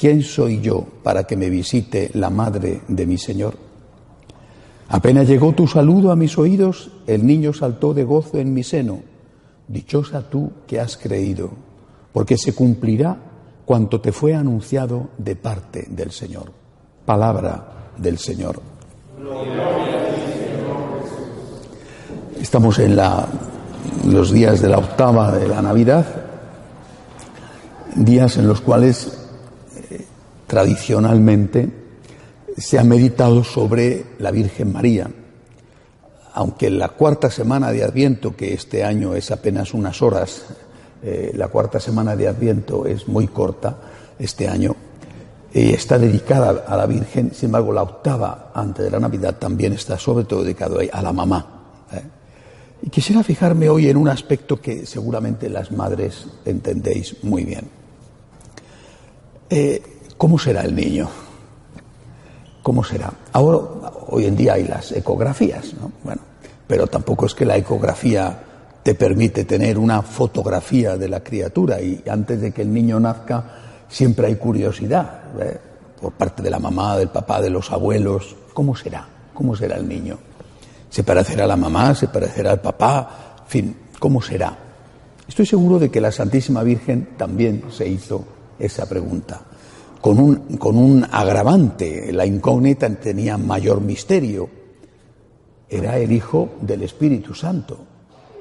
¿Quién soy yo para que me visite la madre de mi Señor? Apenas llegó tu saludo a mis oídos, el niño saltó de gozo en mi seno. Dichosa tú que has creído, porque se cumplirá cuanto te fue anunciado de parte del Señor. Palabra del Señor. Estamos en la los días de la octava de la Navidad, días en los cuales tradicionalmente se ha meditado sobre la Virgen María. Aunque la cuarta semana de Adviento, que este año es apenas unas horas, eh, la cuarta semana de Adviento es muy corta este año, y está dedicada a la Virgen, sin embargo la octava antes de la Navidad también está sobre todo dedicado a la mamá. Y quisiera fijarme hoy en un aspecto que seguramente las madres entendéis muy bien. ¿Cómo será el niño? ¿Cómo será? Ahora, hoy en día hay las ecografías, ¿no? Bueno, pero tampoco es que la ecografía te permite tener una fotografía de la criatura y antes de que el niño nazca siempre hay curiosidad ¿eh? por parte de la mamá, del papá, de los abuelos. ¿Cómo será? ¿Cómo será el niño? Se parecerá a la mamá, se parecerá al papá, en fin, ¿cómo será? Estoy seguro de que la Santísima Virgen también se hizo esa pregunta, con un, con un agravante, la incógnita tenía mayor misterio, era el Hijo del Espíritu Santo.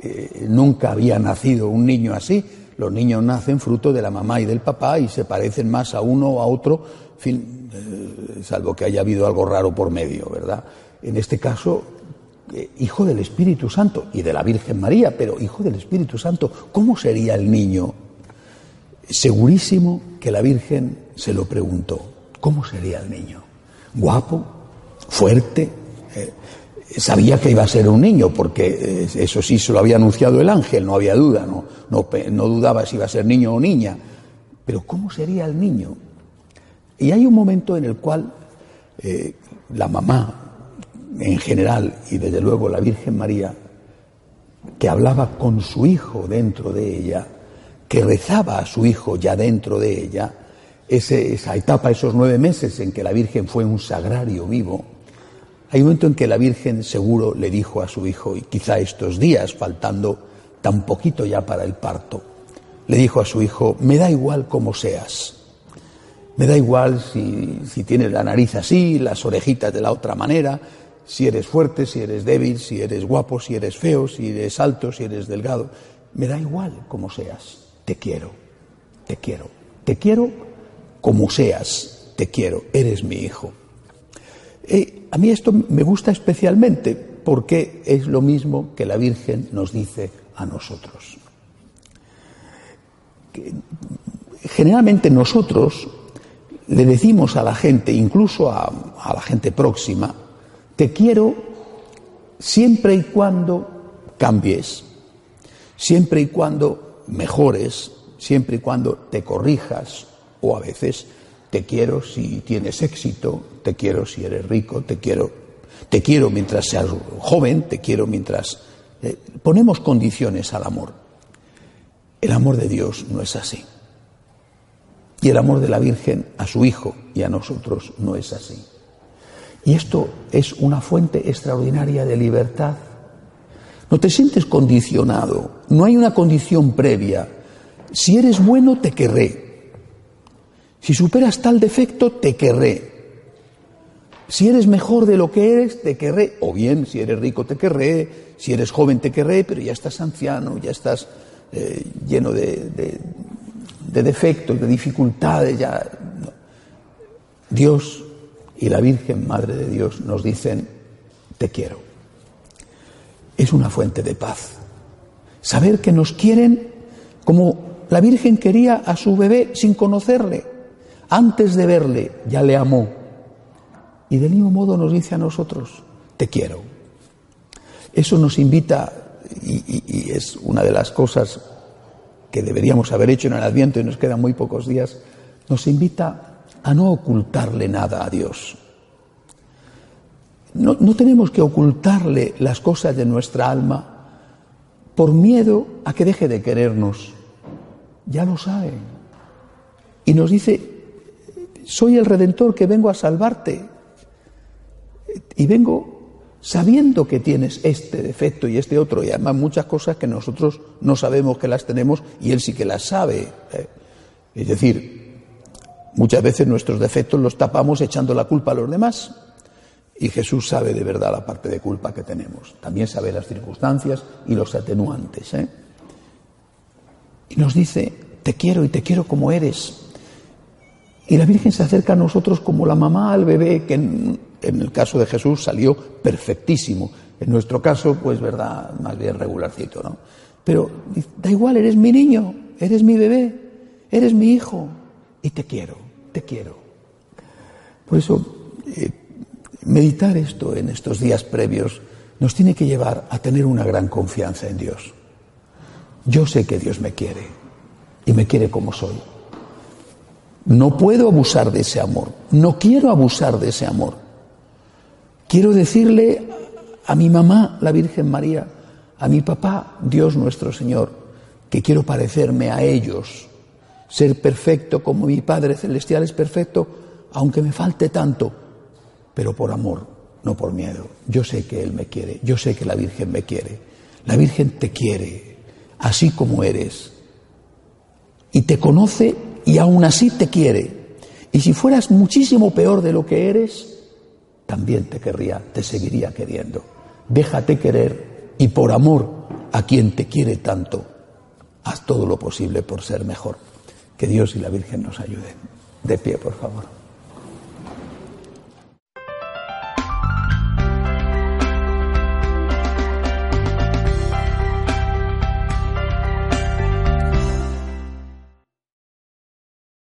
Eh, nunca había nacido un niño así, los niños nacen fruto de la mamá y del papá y se parecen más a uno o a otro, eh, salvo que haya habido algo raro por medio, ¿verdad? En este caso, eh, hijo del Espíritu Santo y de la Virgen María, pero hijo del Espíritu Santo, ¿cómo sería el niño? Segurísimo que la Virgen se lo preguntó, ¿cómo sería el niño? ¿Guapo? ¿Fuerte? Eh, sabía que iba a ser un niño, porque eh, eso sí se lo había anunciado el ángel, no había duda, no, no, dudaba si iba a ser niño o niña. Pero ¿cómo sería el niño? Y hay un momento en el cual la mamá, en general y desde luego la Virgen María, que hablaba con su hijo dentro de ella, que rezaba a su hijo ya dentro de ella, esa etapa, esos nueve meses en que la Virgen fue un sagrario vivo, hay un momento en que la Virgen seguro le dijo a su hijo, y quizá estos días, faltando tan poquito ya para el parto, le dijo a su hijo, me da igual cómo seas, me da igual si, si tienes la nariz así, las orejitas de la otra manera, si eres fuerte, si eres débil, si eres guapo, si eres feo, si eres alto, si eres delgado. Me da igual como seas. Te quiero, te quiero, te quiero como seas, te quiero, eres mi hijo. Eh, a mí esto me gusta especialmente porque es lo mismo que la Virgen nos dice a nosotros. generalmente nosotros le decimos a la gente, incluso a la gente próxima, te quiero siempre y cuando cambies, siempre y cuando mejores, siempre y cuando te corrijas, o a veces te quiero si tienes éxito, te quiero si eres rico, te quiero, te quiero mientras seas joven, te quiero mientras... Eh, ponemos condiciones al amor. El amor de Dios no es así. Y el amor de la Virgen a su Hijo y a nosotros no es así. Y esto es una fuente extraordinaria de libertad. No te sientes condicionado, no hay una condición previa. Si eres bueno, te querré. Si superas tal defecto, te querré. Si eres mejor de lo que eres, te querré. O bien, si eres rico, te querré. Si eres joven, te querré, pero ya estás anciano, ya estás eh, lleno de, de, defectos, de dificultades. Ya... Dios y la Virgen Madre de Dios nos dicen, te quiero. Es una fuente de paz. Saber que nos quieren como la Virgen quería a su bebé sin conocerle. Antes de verle ya le amó. Y del mismo modo nos dice a nosotros, te quiero. Eso nos invita, y, es una de las cosas que deberíamos haber hecho en el Adviento y nos quedan muy pocos días, nos invita a no ocultarle nada a Dios. No, no, tenemos que ocultarle las cosas de nuestra alma por miedo a que deje de querernos. Ya lo sabe. Y nos dice, soy el redentor que vengo a salvarte. Y vengo sabiendo que tienes este defecto y este otro, y además muchas cosas que nosotros no sabemos que las tenemos y Él sí que las sabe. ¿eh? Es decir, muchas veces nuestros defectos los tapamos echando la culpa a los demás. Y Jesús sabe de verdad la parte de culpa que tenemos. También sabe las circunstancias y los atenuantes. ¿eh? Y nos dice, te quiero y te quiero como eres. Y la Virgen se acerca a nosotros como la mamá al bebé, que en, el caso de Jesús salió perfectísimo. En nuestro caso, pues verdad, más bien regularcito, ¿no? Pero da igual, eres mi niño, eres mi bebé, eres mi hijo y te quiero, te quiero. Por eso, eh, meditar esto en estos días previos nos tiene que llevar a tener una gran confianza en Dios. Yo sé que Dios me quiere y me quiere como soy. No puedo abusar de ese amor, no quiero abusar de ese amor. Quiero decirle a mi mamá, la Virgen María, a mi papá, Dios nuestro Señor, que quiero parecerme a ellos, ser perfecto como mi Padre Celestial es perfecto, aunque me falte tanto, pero por amor, no por miedo. Yo sé que Él me quiere, yo sé que la Virgen me quiere. La Virgen te quiere, así como eres, y te conoce y aún así te quiere. Y si fueras muchísimo peor de lo que eres, también te querría, te seguiría queriendo. Déjate querer y por amor a quien te quiere tanto, haz todo lo posible por ser mejor. Que Dios y la Virgen nos ayuden. De pie, por favor.